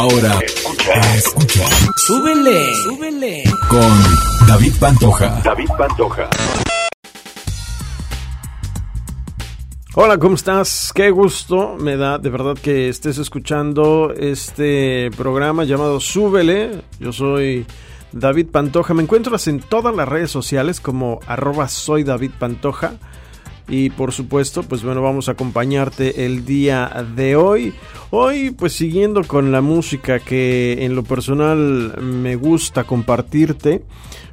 Ahora escucha, escucha. Súbele, súbele. Con David Pantoja. David Pantoja. Hola, ¿cómo estás? Qué gusto me da de verdad que estés escuchando este programa llamado Súbele. Yo soy David Pantoja. Me encuentras en todas las redes sociales como arroba soy David Pantoja. Y por supuesto, pues bueno, vamos a acompañarte el día de hoy. Hoy, pues siguiendo con la música que en lo personal me gusta compartirte,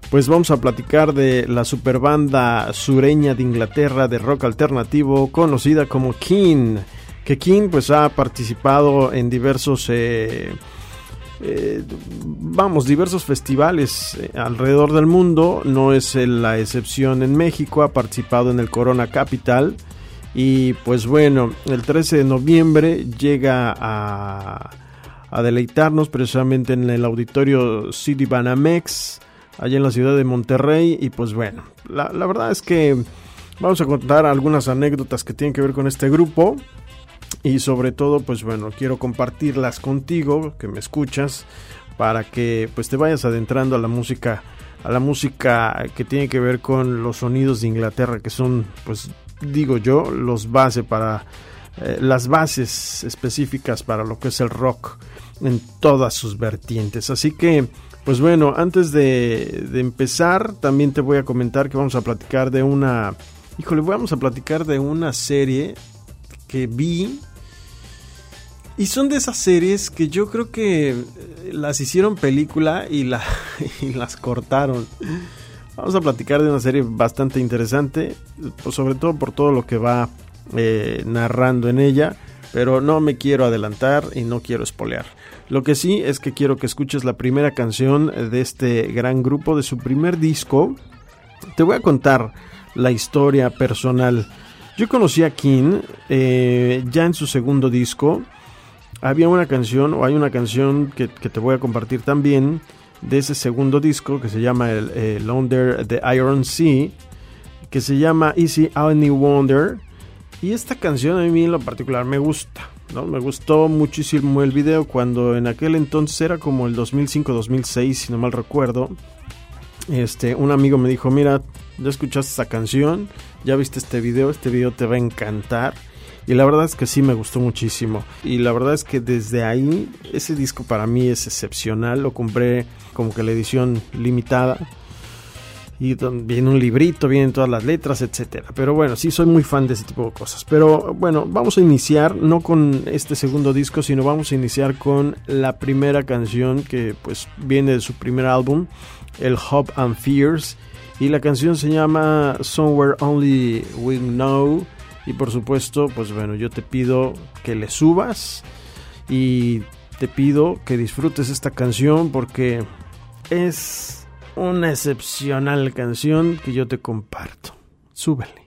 pues vamos a platicar de la superbanda sureña de Inglaterra de rock alternativo conocida como King. Que King pues ha participado en diversos... Eh, eh, vamos, diversos festivales eh, alrededor del mundo, no es la excepción en México, ha participado en el Corona Capital. Y pues bueno, el 13 de noviembre llega a, a deleitarnos precisamente en el auditorio City Banamex, allá en la ciudad de Monterrey. Y pues bueno, la, la verdad es que vamos a contar algunas anécdotas que tienen que ver con este grupo y sobre todo pues bueno quiero compartirlas contigo que me escuchas para que pues te vayas adentrando a la música a la música que tiene que ver con los sonidos de Inglaterra que son pues digo yo los bases para eh, las bases específicas para lo que es el rock en todas sus vertientes. Así que pues bueno antes de, de empezar también te voy a comentar que vamos a platicar de una híjole vamos a platicar de una serie que vi. Y son de esas series que yo creo que eh, las hicieron película y, la, y las cortaron. Vamos a platicar de una serie bastante interesante, pues sobre todo por todo lo que va eh, narrando en ella, pero no me quiero adelantar y no quiero espolear. Lo que sí es que quiero que escuches la primera canción de este gran grupo, de su primer disco. Te voy a contar la historia personal yo conocí a King eh, ya en su segundo disco. Había una canción, o hay una canción que, te voy a compartir también, de ese segundo disco que se llama el, Under the Iron Sea, que se llama Easy Any Wonder. Y esta canción a mí en lo particular me gusta. ¿no? Me gustó muchísimo el video cuando en aquel entonces era como el 2005-2006, si no mal recuerdo. Este, un amigo me dijo, mira, ya escuchaste esa canción, ya viste este video, este video te va a encantar. Y la verdad es que sí me gustó muchísimo. Y la verdad es que desde ahí ese disco para mí es excepcional. Lo compré como que la edición limitada. Y viene un librito, vienen todas las letras, etcétera. Pero bueno, sí soy muy fan de ese tipo de cosas. Pero bueno, vamos a iniciar no con este segundo disco, sino vamos a iniciar con la primera canción que pues viene de su primer álbum, el Hope and Fears y la canción se llama Somewhere Only We Know. Y por supuesto, pues bueno, yo te pido que le subas y te pido que disfrutes esta canción porque es una excepcional canción que yo te comparto. Súbele.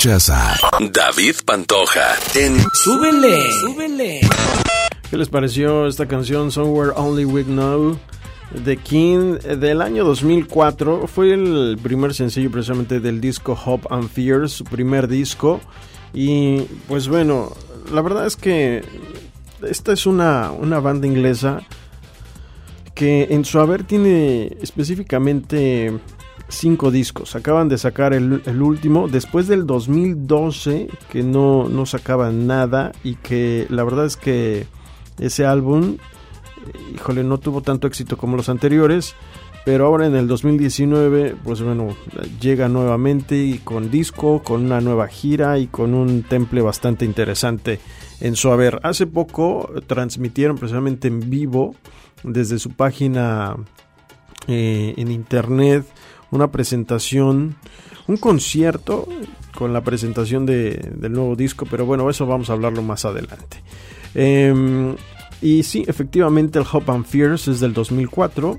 Escuchas David Pantoja en Súbele, súbele. ¿Qué les pareció esta canción Somewhere Only We Know? The King del año 2004 fue el primer sencillo precisamente del disco Hope and Fears, su primer disco. Y pues bueno, la verdad es que esta es una, una banda inglesa que en su haber tiene específicamente cinco discos. Acaban de sacar el, último después del 2012 que no, no sacaban nada y que la verdad es que ese álbum híjole, no tuvo tanto éxito como los anteriores, pero ahora en el 2019, pues bueno, llega nuevamente y con disco, con una nueva gira y con un temple bastante interesante en su haber. Hace poco transmitieron precisamente en vivo desde su página eh, en internet una presentación, un concierto con la presentación de, del nuevo disco, pero bueno, eso vamos a hablarlo más adelante. Eh, y sí, efectivamente el Hop and Fears es del 2004.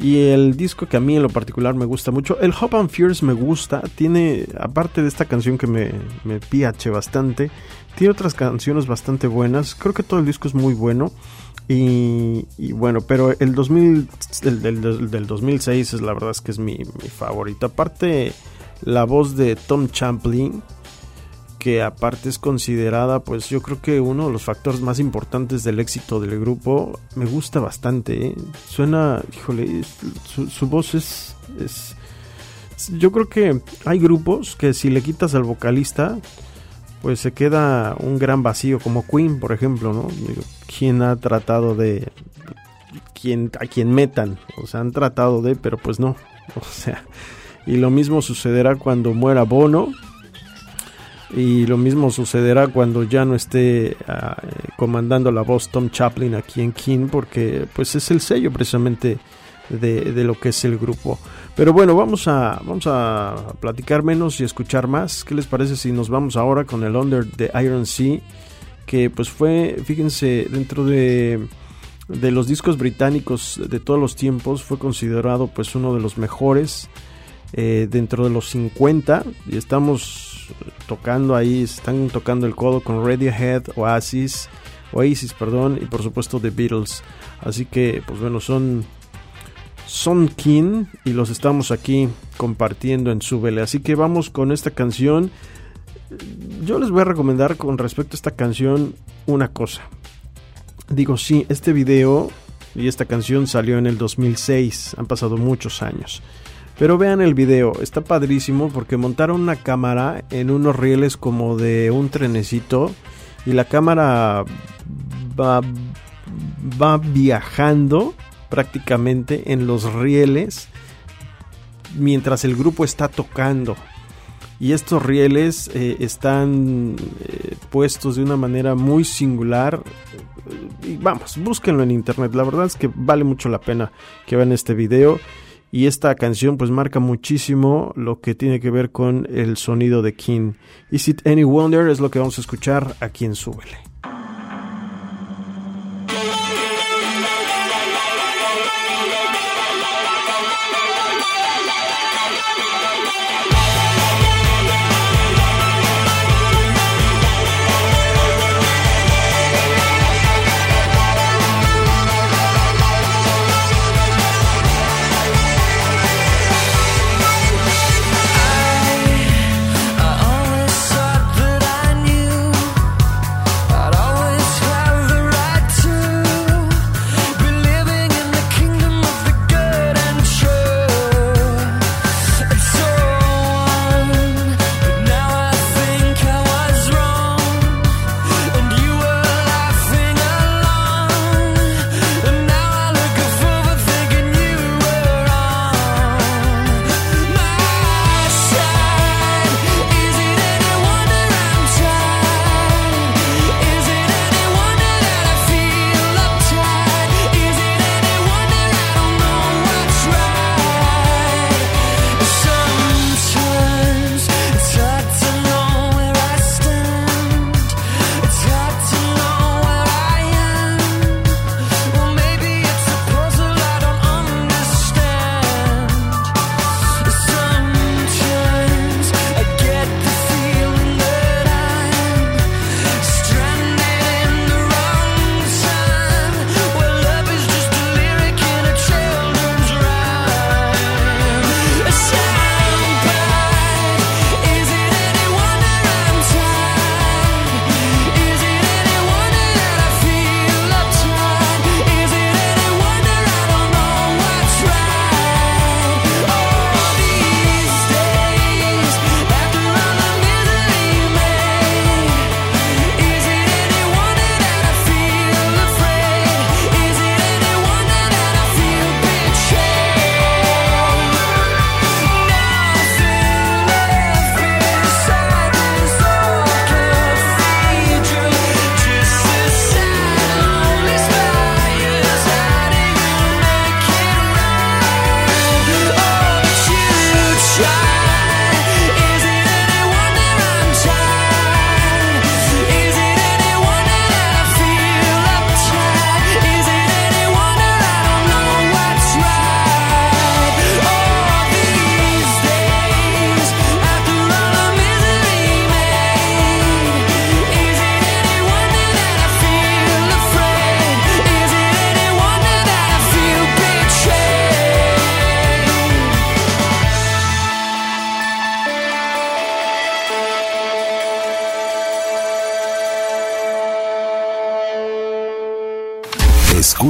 Y el disco que a mí en lo particular me gusta mucho, el Hop and Fears me gusta, tiene, aparte de esta canción que me, me piache bastante, tiene otras canciones bastante buenas, creo que todo el disco es muy bueno. Y, bueno, pero el 2000, el, del 2006 es la verdad es que es mi, mi favorito. Aparte, la voz de Tom Champlin, que aparte es considerada, pues yo creo que uno de los factores más importantes del éxito del grupo, me gusta bastante. ¿eh? Suena, híjole, su, su voz es, es, Yo creo que hay grupos que si le quitas al vocalista, pues se queda un gran vacío, como Queen, por ejemplo, ¿no? ¿Quién ha tratado de... Quien, a quien metan, o sea, han tratado de, pero pues no, o sea, y lo mismo sucederá cuando muera Bono, y lo mismo sucederá cuando ya no esté uh, comandando la voz Tom Chaplin aquí en King, porque pues es el sello precisamente de, de, lo que es el grupo. Pero bueno, vamos a, vamos a platicar menos y escuchar más. ¿Qué les parece si nos vamos ahora con el Under the Iron Sea? Que pues fue, fíjense, dentro de, de los discos británicos de todos los tiempos, fue considerado pues uno de los mejores. Eh, dentro de los 50 y estamos tocando ahí, están tocando el codo con Radiohead, Oasis, Oasis, perdón, y por supuesto The Beatles. Así que, pues bueno, son son King y los estamos aquí compartiendo en Súbele. Así que vamos con esta canción. Yo les voy a recomendar con respecto a esta canción una cosa. Digo, sí, este video y esta canción salió en el 2006, han pasado muchos años. Pero vean el video, está padrísimo porque montaron una cámara en unos rieles como de un trenecito y la cámara va, va viajando prácticamente en los rieles mientras el grupo está tocando. Y estos rieles eh, están eh, puestos de una manera muy singular. Y vamos, búsquenlo en internet. La verdad es que vale mucho la pena que vean este video. Y esta canción pues marca muchísimo lo que tiene que ver con el sonido de King. Is It Any Wonder es lo que vamos a escuchar aquí en Súbele.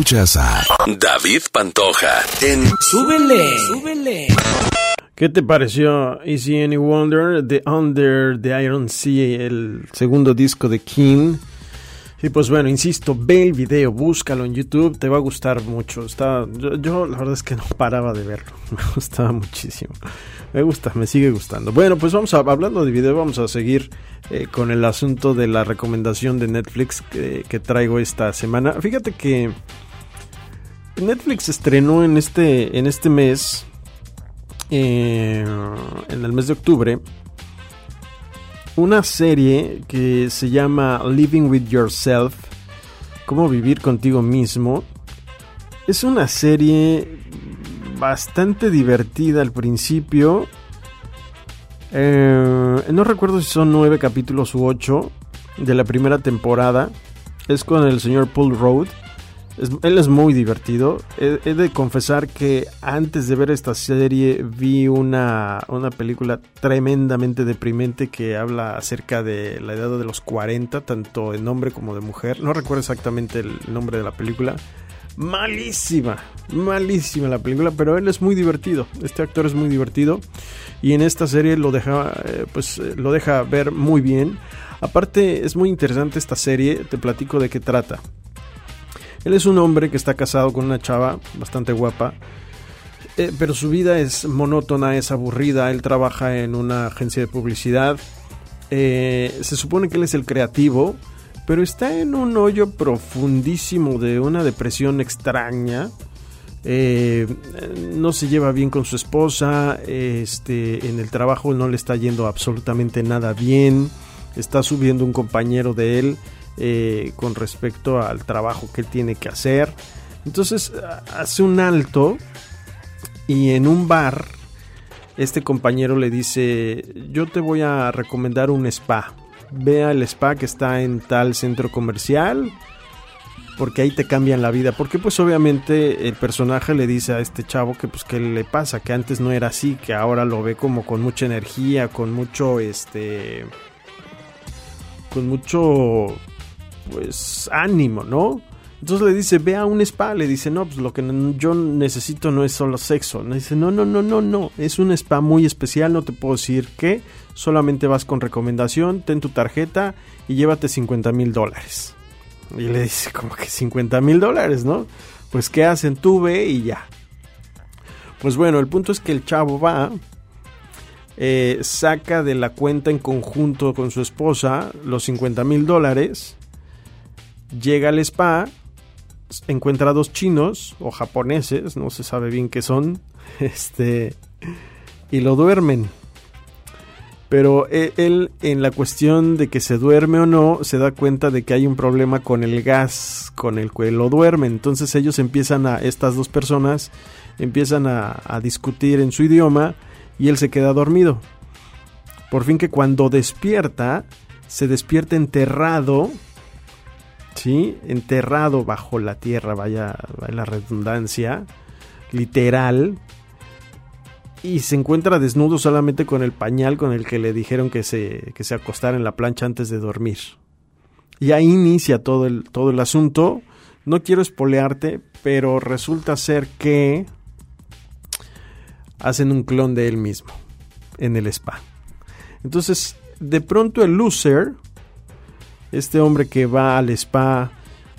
Escuchas a David Pantoja en Súbele, súbele. ¿Qué te pareció Easy Any Wonder? The Under the Iron Sea, el segundo disco de King. Y pues bueno, insisto, ve el video, búscalo en YouTube, te va a gustar mucho. Está, yo, yo la verdad es que no paraba de verlo, me gustaba muchísimo. Me gusta, me sigue gustando. Bueno, pues vamos a, hablando de video, vamos a seguir eh, con el asunto de la recomendación de Netflix que, que traigo esta semana. Fíjate que Netflix estrenó en este, en este mes, eh, en el mes de octubre, una serie que se llama Living with Yourself, cómo vivir contigo mismo. Es una serie bastante divertida al principio. Eh, no recuerdo si son nueve capítulos u ocho de la primera temporada. Es con el señor Paul Road. Él es muy divertido. He, de confesar que antes de ver esta serie vi una, una película tremendamente deprimente que habla acerca de la edad de los 40, tanto en hombre como de mujer. No recuerdo exactamente el nombre de la película malísima, malísima la película, pero él es muy divertido. Este actor es muy divertido y en esta serie lo deja, eh, pues eh, lo deja ver muy bien. Aparte es muy interesante esta serie. Te platico de qué trata. Él es un hombre que está casado con una chava bastante guapa. Eh, pero su vida es monótona, es aburrida. Él trabaja en una agencia de publicidad. Eh, se supone que él es el creativo pero está en un hoyo profundísimo de una depresión extraña. Eh, no se lleva bien con su esposa, este, en el trabajo no le está yendo absolutamente nada bien, está subiendo un compañero de él eh, con respecto al trabajo que tiene que hacer. Entonces hace un alto y en un bar este compañero le dice, yo te voy a recomendar un spa ve al spa que está en tal centro comercial, porque ahí te cambian la vida. Porque pues obviamente el personaje le dice a este chavo que pues qué le pasa, que antes no era así, que ahora lo ve como con mucha energía, con mucho este con mucho pues ánimo, ¿no? Entonces le dice, ve a un spa, le dice, no, pues lo que yo necesito no es solo sexo. Le dice, no, no, no, no, no, es un spa muy especial, no te puedo decir qué, solamente vas con recomendación, ten tu tarjeta y llévate 50 mil dólares. Y le dice, como que 50 mil dólares, ¿no? Pues qué hacen, tú ve y ya. Pues bueno, el punto es que el chavo va, eh, saca de la cuenta en conjunto con su esposa los 50 mil dólares, llega al spa, encuentra dos chinos o japoneses, no se sabe bien qué son, este, y lo duermen. Pero e, él, en la cuestión de que se duerme o no, se da cuenta de que hay un problema con el gas con el que lo duerme. Entonces ellos empiezan a, estas dos personas, empiezan a, a discutir en su idioma y él se queda dormido. Por fin que cuando despierta, se despierta enterrado, ¿sí? Enterrado bajo la tierra, vaya, la redundancia, literal, y se encuentra desnudo solamente con el pañal con el que le dijeron que se, que se acostara en la plancha antes de dormir. Y ahí inicia todo el, todo el asunto. No quiero espolearte, pero resulta ser que hacen un clon de él mismo en el spa. Entonces, de pronto el loser, este hombre que va al spa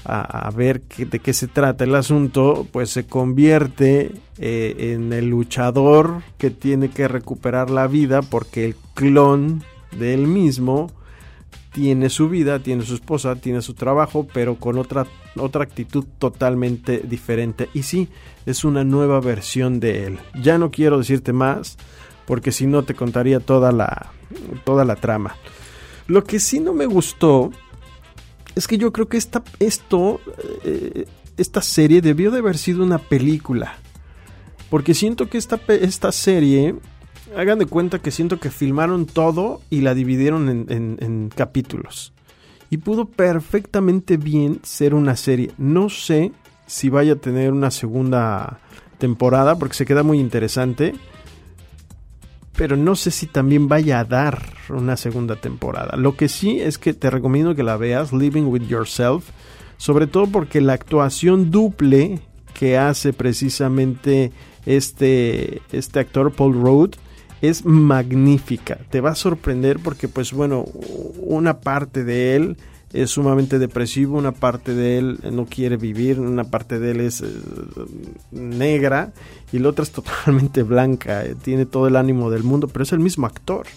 a, ver de qué se trata el asunto, pues se convierte eh, en el luchador que tiene que recuperar la vida porque el clon de él mismo tiene su vida, tiene su esposa, tiene su trabajo, pero con otra, otra actitud totalmente diferente. Y sí, es una nueva versión de él. Ya no quiero decirte más, porque si no te contaría toda la, toda la trama. Lo que sí no me gustó es que yo creo que esta, esto, eh, esta serie debió de haber sido una película. Porque siento que esta, esta serie, hagan de cuenta que siento que filmaron todo y la dividieron en, en capítulos. Y pudo perfectamente bien ser una serie. No sé si vaya a tener una segunda temporada porque se queda muy interesante pero no sé si también vaya a dar una segunda temporada. Lo que sí es que te recomiendo que la veas, Living with Yourself. sobre todo porque la actuación duple que hace precisamente este, este actor Paul Rudd es magnífica. Te va a sorprender porque pues bueno, una parte de él es sumamente depresivo, una parte de él no quiere vivir, una parte de él es eh, negra y la otra es totalmente blanca, eh, tiene todo el ánimo del mundo, pero es el mismo actor.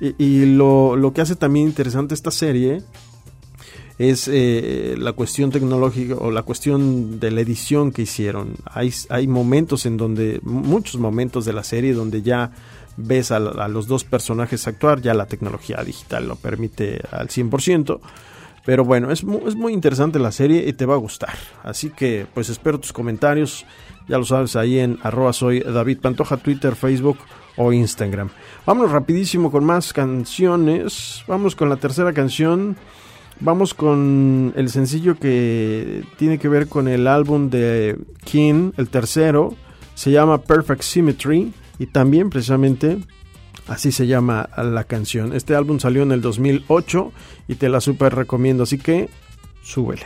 Y, lo, lo, que hace también interesante esta serie es eh, la cuestión tecnológica o la cuestión de la edición que hicieron. Hay, hay momentos en donde, muchos momentos de la serie donde ya ves a, los dos personajes actuar, ya la tecnología digital lo permite al 100%. Pero bueno, es muy, es muy interesante la serie y te va a gustar. Así que pues espero tus comentarios. Ya lo sabes ahí en arroba soy David Pantoja, Twitter, Facebook o Instagram. Vámonos rapidísimo con más canciones. Vamos con la tercera canción. Vamos con el sencillo que tiene que ver con el álbum de King, el tercero. Se llama Perfect Symmetry y también precisamente así se llama la canción. Este álbum salió en el 2008 y te la super recomiendo, así que súbele.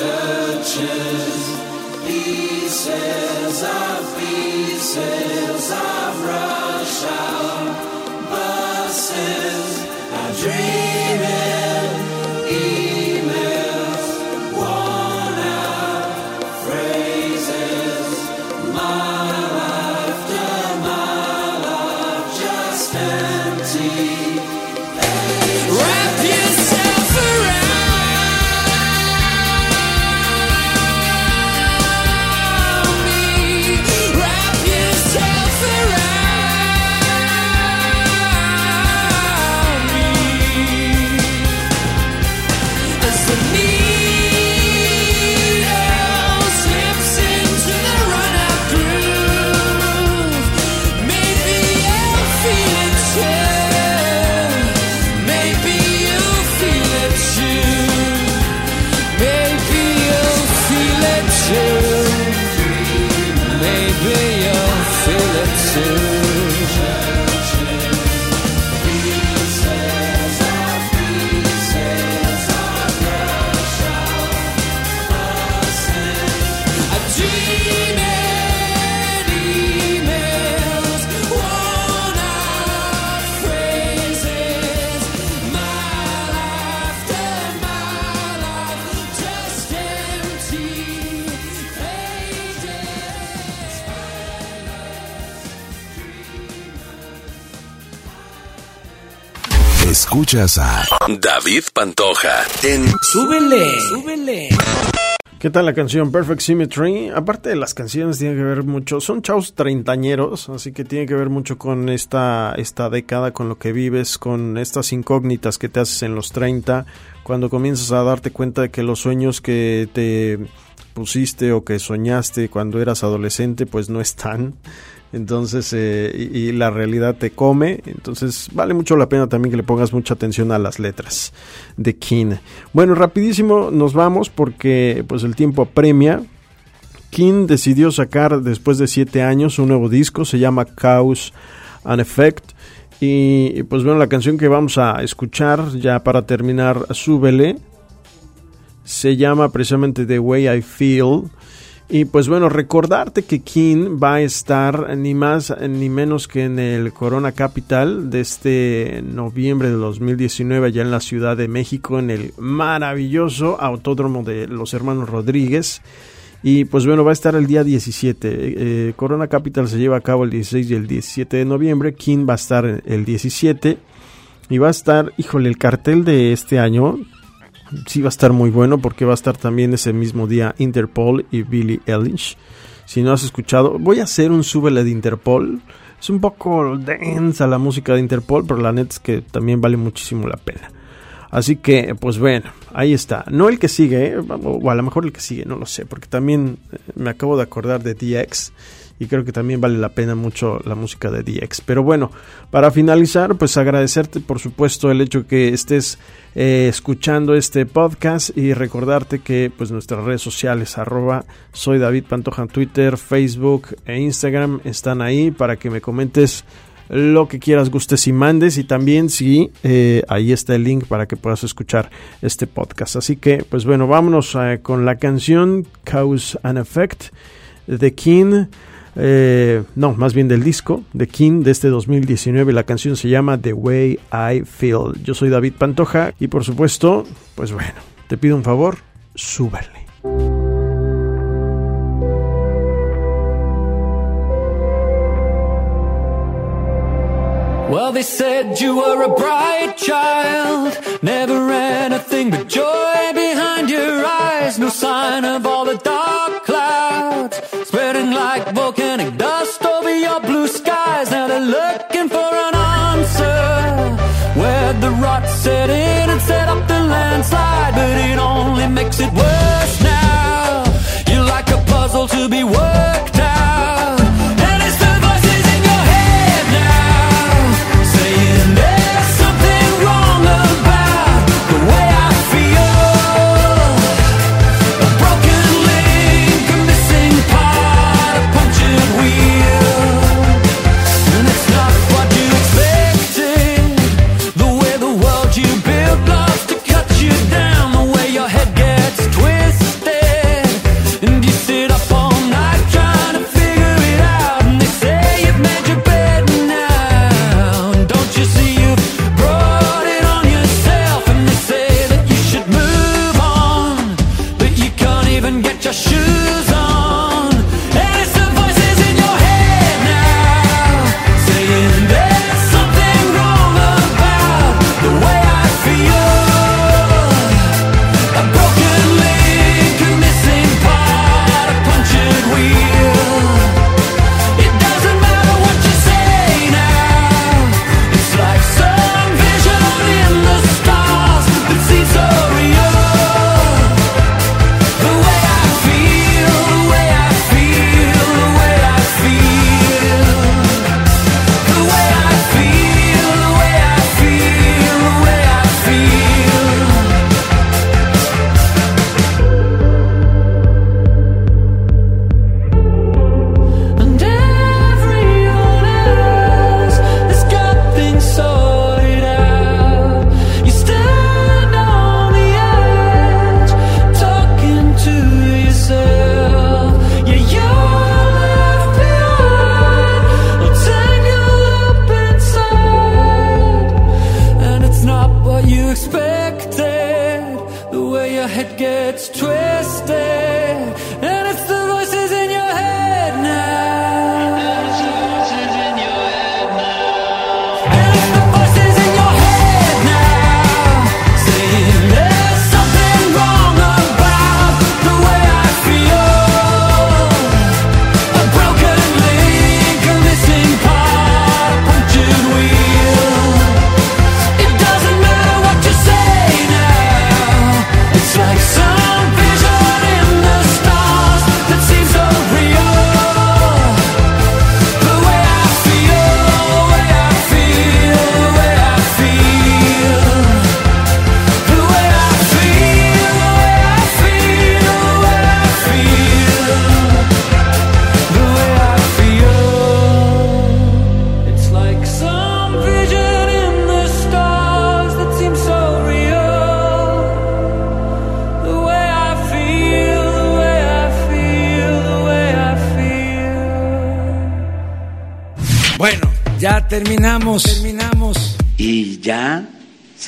churches, pieces of pieces of Russia, buses are dreaming. Escuchas a David Pantoja en Súbele. ¿Qué tal la canción Perfect Symmetry? Aparte de las canciones tiene que ver mucho, son chavos treintañeros, así que tiene que ver mucho con esta, esta década, con lo que vives, con estas incógnitas que te haces en los 30, cuando comienzas a darte cuenta de que los sueños que te pusiste o que soñaste cuando eras adolescente pues no están entonces eh, y, la realidad te come. Entonces vale mucho la pena también que le pongas mucha atención a las letras de King bueno rapidísimo nos vamos porque pues el tiempo apremia. King decidió sacar después de siete años un nuevo disco. Se llama Cause and Effect. Y pues bueno la canción que vamos a escuchar ya para terminar súbele se llama precisamente The Way I Feel y pues bueno, recordarte que King va a estar ni más ni menos que en el Corona Capital de este noviembre de 2019 allá en la Ciudad de México en el maravilloso autódromo de los hermanos Rodríguez. Y pues bueno, va a estar el día 17. Eh, Corona Capital se lleva a cabo el 16 y el 17 de noviembre. King va a estar el 17. Y va a estar, híjole, el cartel de este año sí va a estar muy bueno porque va a estar también ese mismo día Interpol y Billy Eilish. Si no has escuchado, voy a hacer un súbele de Interpol. Es un poco densa la música de Interpol, pero la neta es que también vale muchísimo la pena. Así que, pues bueno, ahí está. No el que sigue, ¿eh? o a lo mejor el que sigue, no lo sé, porque también eh, me acabo de acordar de DX y creo que también vale la pena mucho la música de DX. Pero bueno, para finalizar, pues agradecerte por supuesto el hecho que estés eh, escuchando este podcast y recordarte que pues nuestras redes sociales arroba soy David Pantoja en Twitter, Facebook e Instagram están ahí para que me comentes lo que quieras, gustes y mandes y también si eh, ahí está el link para que puedas escuchar este podcast. Así que pues bueno, vámonos eh, con la canción Cause and Effect de King. Eh, no, más bien del disco de King de este 2019. La canción se llama The Way I Feel. Yo soy David Pantoja y por supuesto, pues bueno, te pido un favor, súbele. Well, they said you were a bright child, never anything but joy behind your eyes, no sign of all the dark spreading like volcanic dust over your blue skies. Now they're looking for an answer. Where the rot set in and set up the landslide, but it only makes it worse now. You're like a puzzle to be worked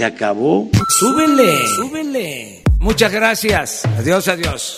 se acabó. Súbele, súbele. Muchas gracias. Adiós, adiós.